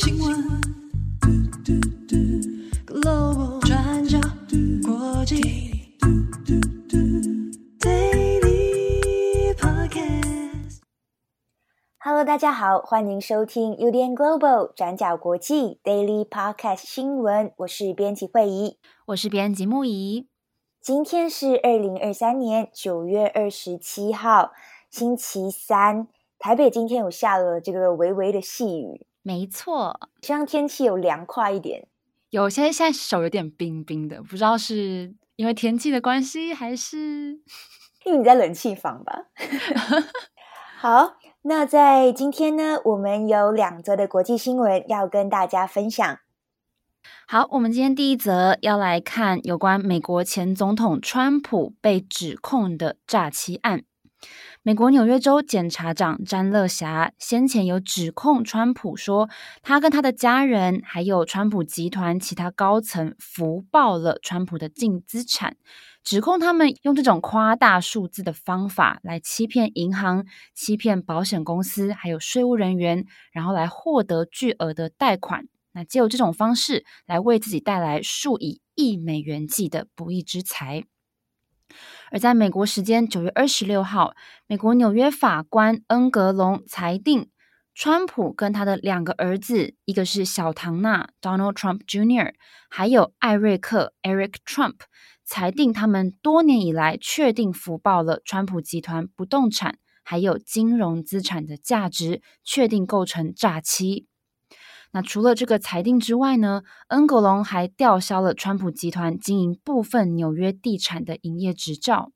新闻，Global 转角国际，Daily Podcast。Hello，大家好，欢迎收听 UDN Global 转角国际 Daily Podcast 新闻。我是编辑惠仪，我是编辑木仪。今天是二零二三年九月二十七号，星期三。台北今天有下了这个微微的细雨，没错，希望天气有凉快一点。有些现在手有点冰冰的，不知道是因为天气的关系，还是 因为你在冷气房吧？好，那在今天呢，我们有两则的国际新闻要跟大家分享。好，我们今天第一则要来看有关美国前总统川普被指控的诈欺案。美国纽约州检察长詹乐侠先前有指控川普说，他跟他的家人还有川普集团其他高层福报了川普的净资产，指控他们用这种夸大数字的方法来欺骗银行、欺骗保险公司还有税务人员，然后来获得巨额的贷款。那借由这种方式来为自己带来数以亿美元计的不义之财。而在美国时间九月二十六号，美国纽约法官恩格隆裁定，川普跟他的两个儿子，一个是小唐纳 （Donald Trump Jr.），还有艾瑞克 （Eric Trump），裁定他们多年以来确定福报了川普集团不动产还有金融资产的价值，确定构成诈欺。那除了这个裁定之外呢，恩格隆还吊销了川普集团经营部分纽约地产的营业执照。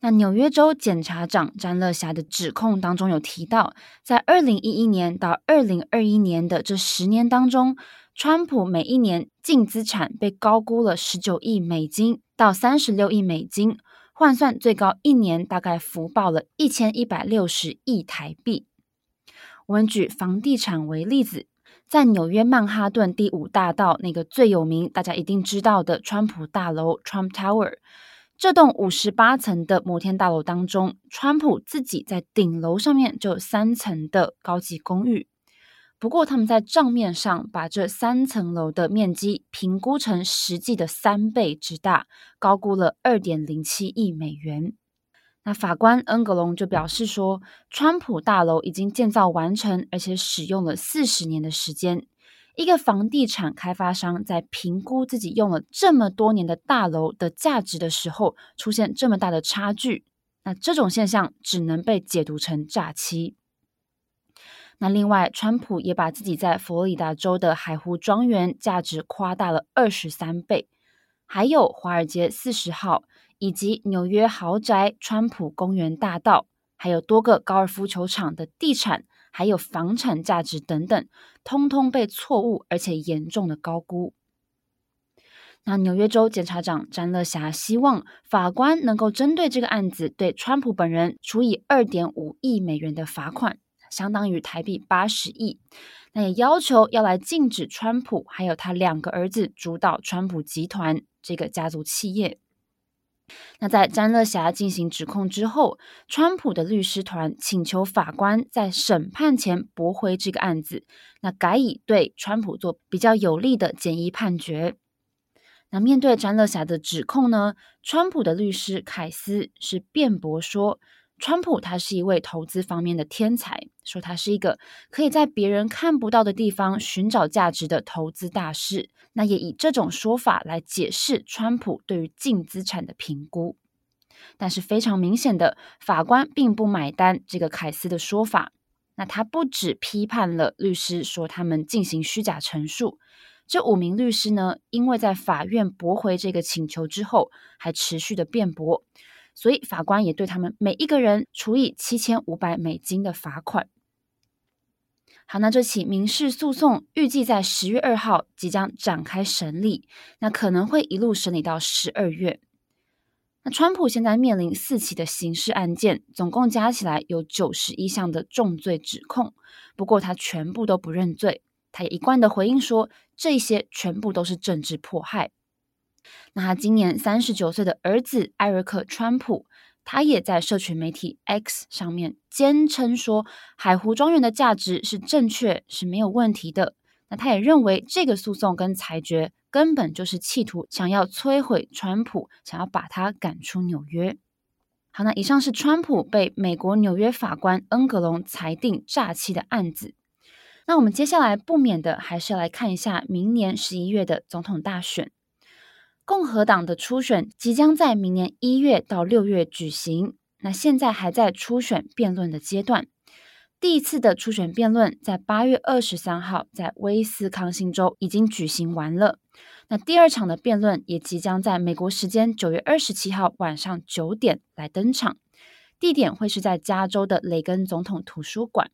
那纽约州检察长詹乐霞的指控当中有提到，在二零一一年到二零二一年的这十年当中，川普每一年净资产被高估了十九亿美金到三十六亿美金，换算最高一年大概福报了一千一百六十亿台币。我们举房地产为例子。在纽约曼哈顿第五大道那个最有名、大家一定知道的川普大楼 （Trump Tower），这栋五十八层的摩天大楼当中，川普自己在顶楼上面就有三层的高级公寓。不过，他们在账面上把这三层楼的面积评估成实际的三倍之大，高估了二点零七亿美元。那法官恩格隆就表示说，川普大楼已经建造完成，而且使用了四十年的时间。一个房地产开发商在评估自己用了这么多年的大楼的价值的时候，出现这么大的差距，那这种现象只能被解读成诈欺。那另外，川普也把自己在佛罗里达州的海湖庄园价值夸大了二十三倍，还有华尔街四十号。以及纽约豪宅川普公园大道，还有多个高尔夫球场的地产，还有房产价值等等，通通被错误而且严重的高估。那纽约州检察长詹乐霞希望法官能够针对这个案子，对川普本人处以二点五亿美元的罚款，相当于台币八十亿。那也要求要来禁止川普还有他两个儿子主导川普集团这个家族企业。那在詹乐霞进行指控之后，川普的律师团请求法官在审判前驳回这个案子，那改以对川普做比较有利的简易判决。那面对詹乐霞的指控呢，川普的律师凯斯是辩驳说，川普他是一位投资方面的天才，说他是一个可以在别人看不到的地方寻找价值的投资大师。那也以这种说法来解释川普对于净资产的评估，但是非常明显的，法官并不买单这个凯斯的说法。那他不止批判了律师，说他们进行虚假陈述。这五名律师呢，因为在法院驳回这个请求之后，还持续的辩驳，所以法官也对他们每一个人处以七千五百美金的罚款。好，那这起民事诉讼预计在十月二号即将展开审理，那可能会一路审理到十二月。那川普现在面临四起的刑事案件，总共加起来有九十一项的重罪指控，不过他全部都不认罪，他也一贯的回应说，这些全部都是政治迫害。那他今年三十九岁的儿子艾瑞克·川普。他也在社群媒体 X 上面坚称说，海湖庄园的价值是正确，是没有问题的。那他也认为这个诉讼跟裁决根本就是企图想要摧毁川普，想要把他赶出纽约。好，那以上是川普被美国纽约法官恩格隆裁定诈欺的案子。那我们接下来不免的还是要来看一下明年十一月的总统大选。共和党的初选即将在明年一月到六月举行，那现在还在初选辩论的阶段。第一次的初选辩论在八月二十三号在威斯康星州已经举行完了。那第二场的辩论也即将在美国时间九月二十七号晚上九点来登场，地点会是在加州的雷根总统图书馆。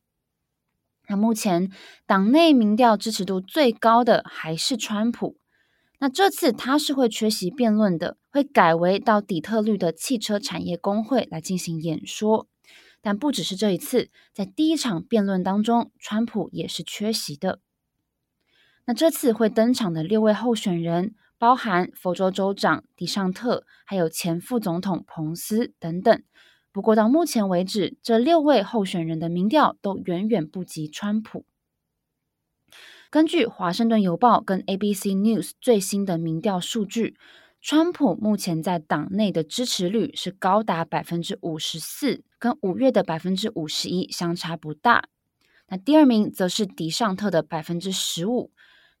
那目前党内民调支持度最高的还是川普。那这次他是会缺席辩论的，会改为到底特律的汽车产业工会来进行演说。但不只是这一次，在第一场辩论当中，川普也是缺席的。那这次会登场的六位候选人，包含佛州州长迪尚特，还有前副总统彭斯等等。不过到目前为止，这六位候选人的民调都远远不及川普。根据《华盛顿邮报》跟 ABC News 最新的民调数据。川普目前在党内的支持率是高达百分之五十四，跟五月的百分之五十一相差不大。那第二名则是迪尚特的百分之十五，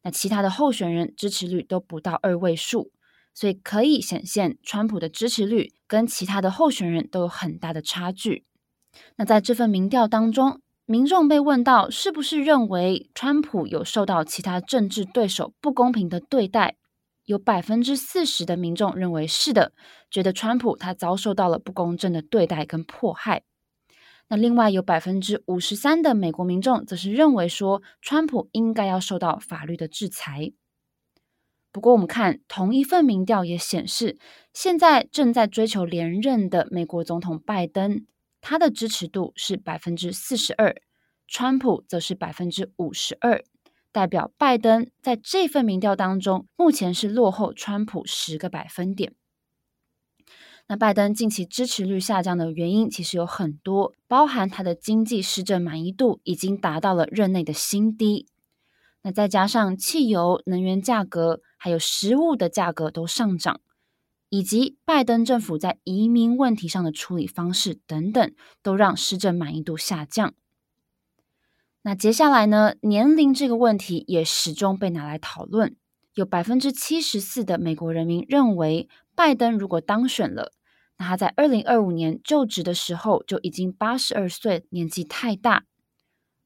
那其他的候选人支持率都不到二位数，所以可以显现川普的支持率跟其他的候选人都有很大的差距。那在这份民调当中，民众被问到是不是认为川普有受到其他政治对手不公平的对待？有百分之四十的民众认为是的，觉得川普他遭受到了不公正的对待跟迫害。那另外有百分之五十三的美国民众则是认为说，川普应该要受到法律的制裁。不过我们看同一份民调也显示，现在正在追求连任的美国总统拜登，他的支持度是百分之四十二，川普则是百分之五十二。代表拜登在这份民调当中，目前是落后川普十个百分点。那拜登近期支持率下降的原因其实有很多，包含他的经济施政满意度已经达到了任内的新低。那再加上汽油、能源价格，还有食物的价格都上涨，以及拜登政府在移民问题上的处理方式等等，都让施政满意度下降。那接下来呢，年龄这个问题也始终被拿来讨论。有百分之七十四的美国人民认为，拜登如果当选了，那他在二零二五年就职的时候就已经八十二岁，年纪太大。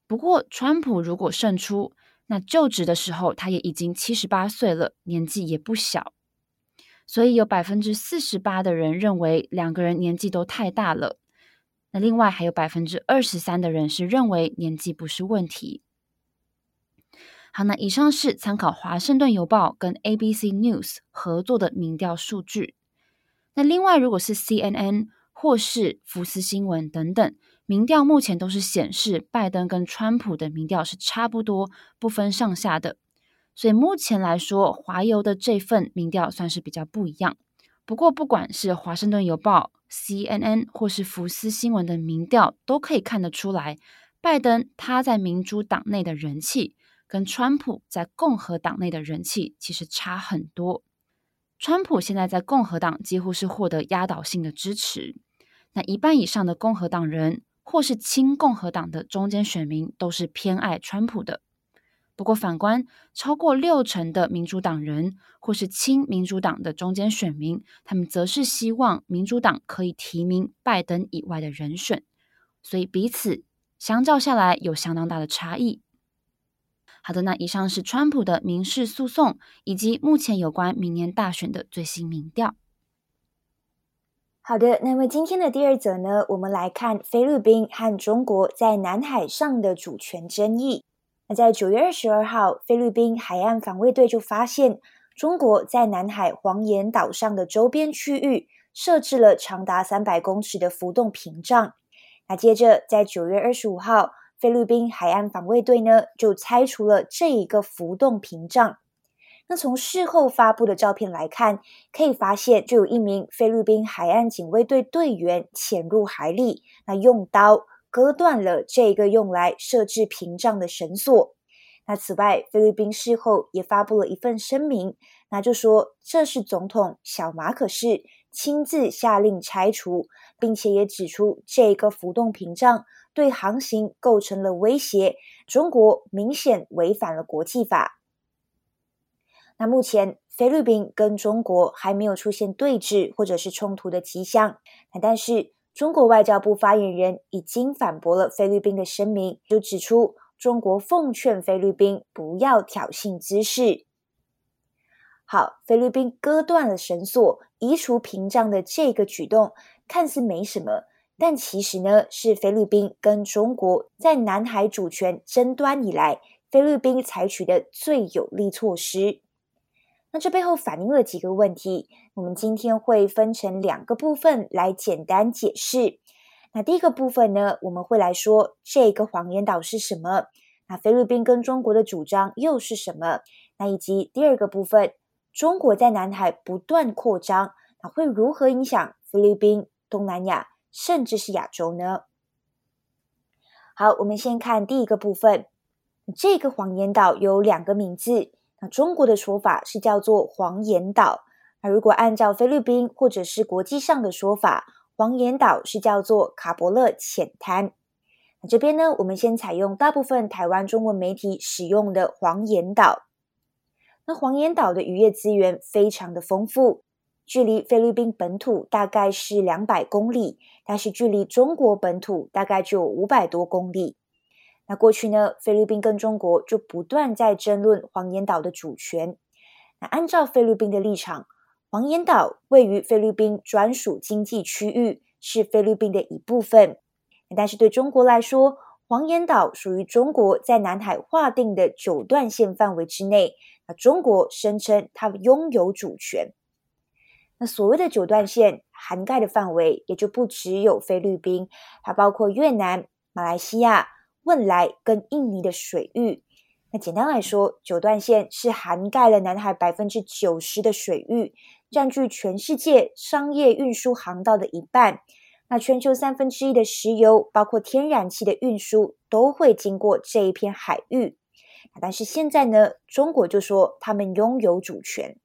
不过，川普如果胜出，那就职的时候他也已经七十八岁了，年纪也不小。所以有百分之四十八的人认为两个人年纪都太大了。那另外还有百分之二十三的人是认为年纪不是问题。好，那以上是参考华盛顿邮报跟 ABC News 合作的民调数据。那另外如果是 CNN 或是福斯新闻等等，民调目前都是显示拜登跟川普的民调是差不多，不分上下的。所以目前来说，华邮的这份民调算是比较不一样。不过不管是华盛顿邮报，CNN 或是福斯新闻的民调都可以看得出来，拜登他在民主党内的人气跟川普在共和党内的人气其实差很多。川普现在在共和党几乎是获得压倒性的支持，那一半以上的共和党人或是亲共和党的中间选民都是偏爱川普的。不过，反观超过六成的民主党人或是亲民主党的中间选民，他们则是希望民主党可以提名拜登以外的人选，所以彼此相较下来有相当大的差异。好的，那以上是川普的民事诉讼以及目前有关明年大选的最新民调。好的，那么今天的第二则呢，我们来看菲律宾和中国在南海上的主权争议。那在九月二十二号，菲律宾海岸防卫队就发现中国在南海黄岩岛上的周边区域设置了长达三百公尺的浮动屏障。那接着在九月二十五号，菲律宾海岸防卫队呢就拆除了这一个浮动屏障。那从事后发布的照片来看，可以发现就有一名菲律宾海岸警卫队队员潜入海里，那用刀。割断了这个用来设置屏障的绳索，那此外，菲律宾事后也发布了一份声明，那就说这是总统小马可仕亲自下令拆除，并且也指出这个浮动屏障对航行构成了威胁，中国明显违反了国际法。那目前菲律宾跟中国还没有出现对峙或者是冲突的迹象，那但是中国外交部发言人已经反驳了菲律宾的声明，就指出。中国奉劝菲律宾不要挑衅滋事。好，菲律宾割断了绳索、移除屏障的这个举动看似没什么，但其实呢，是菲律宾跟中国在南海主权争端以来，菲律宾采取的最有力措施。那这背后反映了几个问题，我们今天会分成两个部分来简单解释。那第一个部分呢，我们会来说这个黄岩岛是什么？那菲律宾跟中国的主张又是什么？那以及第二个部分，中国在南海不断扩张，那会如何影响菲律宾、东南亚，甚至是亚洲呢？好，我们先看第一个部分，这个黄岩岛有两个名字，中国的说法是叫做黄岩岛，那如果按照菲律宾或者是国际上的说法。黄岩岛是叫做卡伯勒浅滩。这边呢，我们先采用大部分台湾中文媒体使用的黄岩岛。那黄岩岛的渔业资源非常的丰富，距离菲律宾本土大概是两百公里，但是距离中国本土大概就五百多公里。那过去呢，菲律宾跟中国就不断在争论黄岩岛的主权。那按照菲律宾的立场，黄岩岛位于菲律宾专属经济区域，是菲律宾的一部分。但是对中国来说，黄岩岛属于中国在南海划定的九段线范围之内。那中国声称它拥有主权。那所谓的九段线涵盖的范围也就不只有菲律宾，它包括越南、马来西亚、汶莱跟印尼的水域。那简单来说，九段线是涵盖了南海百分之九十的水域。占据全世界商业运输航道的一半，那全球三分之一的石油，包括天然气的运输，都会经过这一片海域。但是现在呢，中国就说他们拥有主权。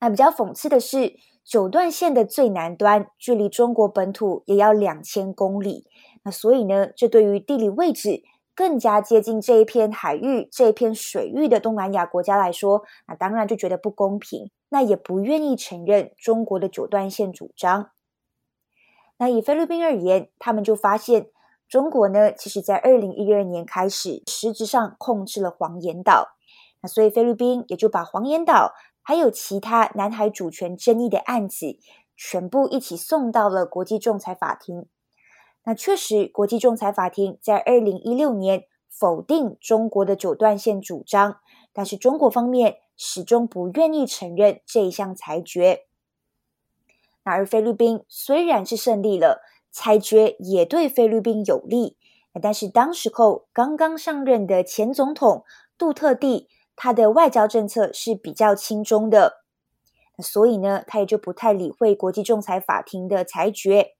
那比较讽刺的是，九段线的最南端距离中国本土也要两千公里。那所以呢，这对于地理位置更加接近这一片海域、这一片水域的东南亚国家来说，那当然就觉得不公平。那也不愿意承认中国的九段线主张。那以菲律宾而言，他们就发现中国呢，其实在二零一二年开始，实质上控制了黄岩岛。那所以菲律宾也就把黄岩岛还有其他南海主权争议的案子，全部一起送到了国际仲裁法庭。那确实，国际仲裁法庭在二零一六年否定中国的九段线主张，但是中国方面。始终不愿意承认这一项裁决。那而菲律宾虽然是胜利了，裁决也对菲律宾有利，但是当时候刚刚上任的前总统杜特地，他的外交政策是比较轻中的，所以呢，他也就不太理会国际仲裁法庭的裁决，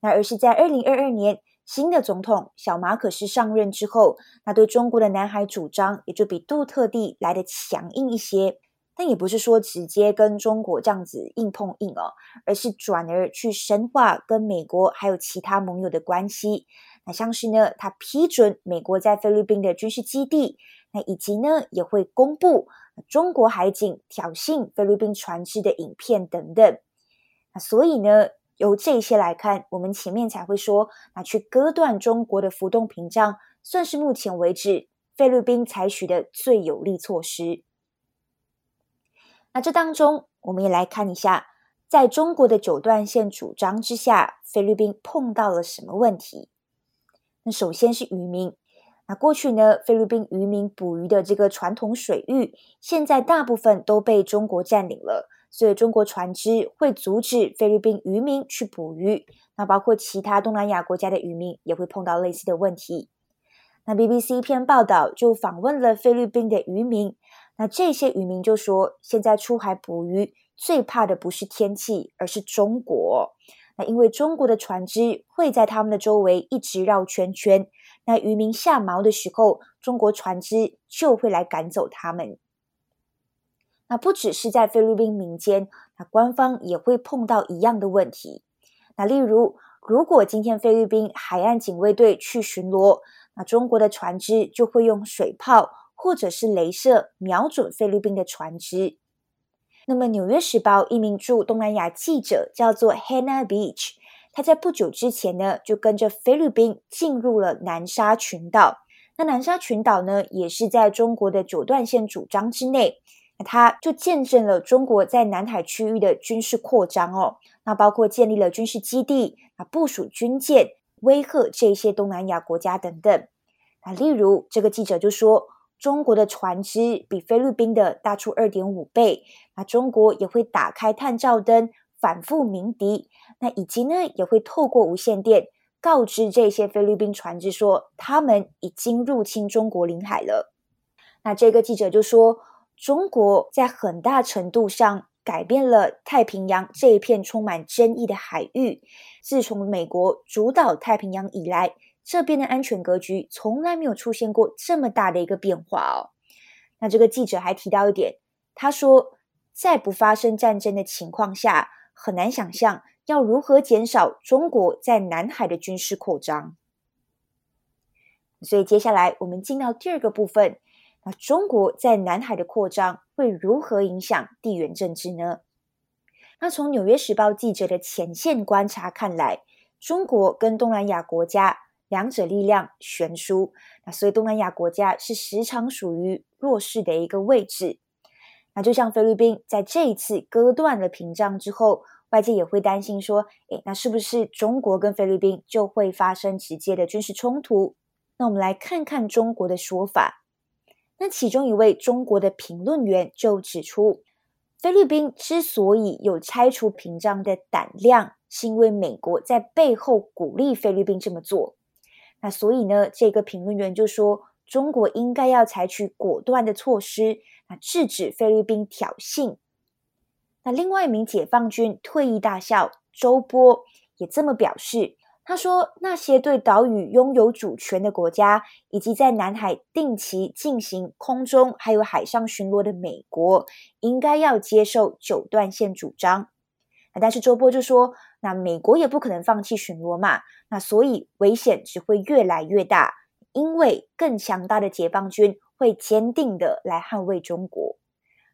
那而是在二零二二年。新的总统小马可仕上任之后，那对中国的南海主张也就比杜特地来得强硬一些。但也不是说直接跟中国这样子硬碰硬哦，而是转而去深化跟美国还有其他盟友的关系。那像是呢，他批准美国在菲律宾的军事基地，那以及呢也会公布中国海警挑衅菲律宾船只的影片等等。那所以呢。由这些来看，我们前面才会说，那去割断中国的浮动屏障，算是目前为止菲律宾采取的最有力措施。那这当中，我们也来看一下，在中国的九段线主张之下，菲律宾碰到了什么问题？那首先是渔民。那过去呢，菲律宾渔民捕鱼的这个传统水域，现在大部分都被中国占领了。所以，中国船只会阻止菲律宾渔民去捕鱼。那包括其他东南亚国家的渔民也会碰到类似的问题。那 BBC 一篇报道就访问了菲律宾的渔民。那这些渔民就说，现在出海捕鱼最怕的不是天气，而是中国。那因为中国的船只会在他们的周围一直绕圈圈。那渔民下锚的时候，中国船只就会来赶走他们。那不只是在菲律宾民间，那官方也会碰到一样的问题。那例如，如果今天菲律宾海岸警卫队去巡逻，那中国的船只就会用水炮或者是镭射瞄准菲律宾的船只。那么，《纽约时报》一名驻东南亚记者叫做 Hannah Beach，他在不久之前呢，就跟着菲律宾进入了南沙群岛。那南沙群岛呢，也是在中国的九段线主张之内。那他就见证了中国在南海区域的军事扩张哦，那包括建立了军事基地啊，部署军舰，威吓这些东南亚国家等等。那例如这个记者就说，中国的船只比菲律宾的大出二点五倍，那中国也会打开探照灯，反复鸣笛，那以及呢也会透过无线电告知这些菲律宾船只说，他们已经入侵中国领海了。那这个记者就说。中国在很大程度上改变了太平洋这一片充满争议的海域。自从美国主导太平洋以来，这边的安全格局从来没有出现过这么大的一个变化哦。那这个记者还提到一点，他说，在不发生战争的情况下，很难想象要如何减少中国在南海的军事扩张。所以接下来我们进到第二个部分。那中国在南海的扩张会如何影响地缘政治呢？那从《纽约时报》记者的前线观察看来，中国跟东南亚国家两者力量悬殊，那所以东南亚国家是时常属于弱势的一个位置。那就像菲律宾在这一次割断了屏障之后，外界也会担心说，诶，那是不是中国跟菲律宾就会发生直接的军事冲突？那我们来看看中国的说法。那其中一位中国的评论员就指出，菲律宾之所以有拆除屏障的胆量，是因为美国在背后鼓励菲律宾这么做。那所以呢，这个评论员就说，中国应该要采取果断的措施，那，制止菲律宾挑衅。那另外一名解放军退役大校周波也这么表示。他说：“那些对岛屿拥有主权的国家，以及在南海定期进行空中还有海上巡逻的美国，应该要接受九段线主张。但是周波就说，那美国也不可能放弃巡逻嘛。那所以危险只会越来越大，因为更强大的解放军会坚定的来捍卫中国。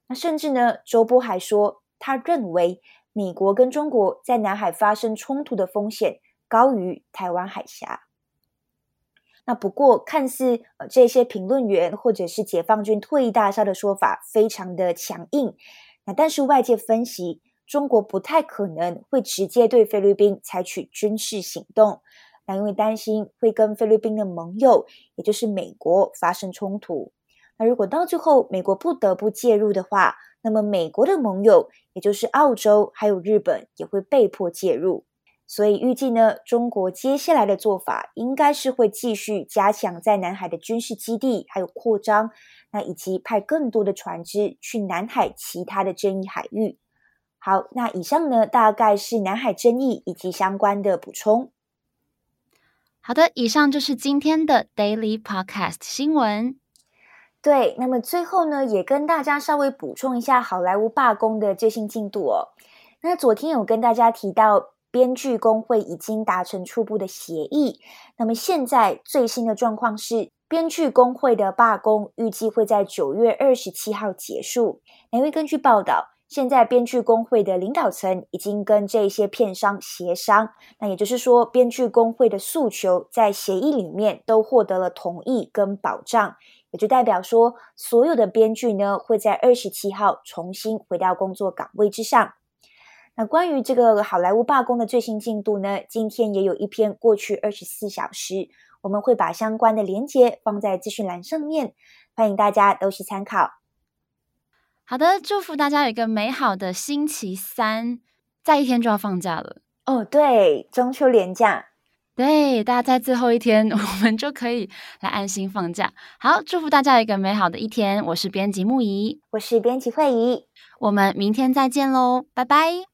那甚至呢，周波还说，他认为美国跟中国在南海发生冲突的风险。”高于台湾海峡。那不过，看似呃这些评论员或者是解放军退役大校的说法非常的强硬，那但是外界分析，中国不太可能会直接对菲律宾采取军事行动，那因为担心会跟菲律宾的盟友，也就是美国发生冲突。那如果到最后美国不得不介入的话，那么美国的盟友，也就是澳洲还有日本，也会被迫介入。所以预计呢，中国接下来的做法应该是会继续加强在南海的军事基地，还有扩张，那以及派更多的船只去南海其他的争议海域。好，那以上呢，大概是南海争议以及相关的补充。好的，以上就是今天的 Daily Podcast 新闻。对，那么最后呢，也跟大家稍微补充一下好莱坞罢工的最新进度哦。那昨天有跟大家提到。编剧工会已经达成初步的协议。那么现在最新的状况是，编剧工会的罢工预计会在九月二十七号结束。因为根据报道，现在编剧工会的领导层已经跟这些片商协商，那也就是说，编剧工会的诉求在协议里面都获得了同意跟保障，也就代表说，所有的编剧呢会在二十七号重新回到工作岗位之上。那关于这个好莱坞罢工的最新进度呢，今天也有一篇过去二十四小时，我们会把相关的连接放在资讯栏上面，欢迎大家都去参考。好的，祝福大家有一个美好的星期三，再一天就要放假了哦。对，中秋连假，对，大家在最后一天，我们就可以来安心放假。好，祝福大家一个美好的一天。我是编辑木仪，我是编辑惠仪，我们明天再见喽，拜拜。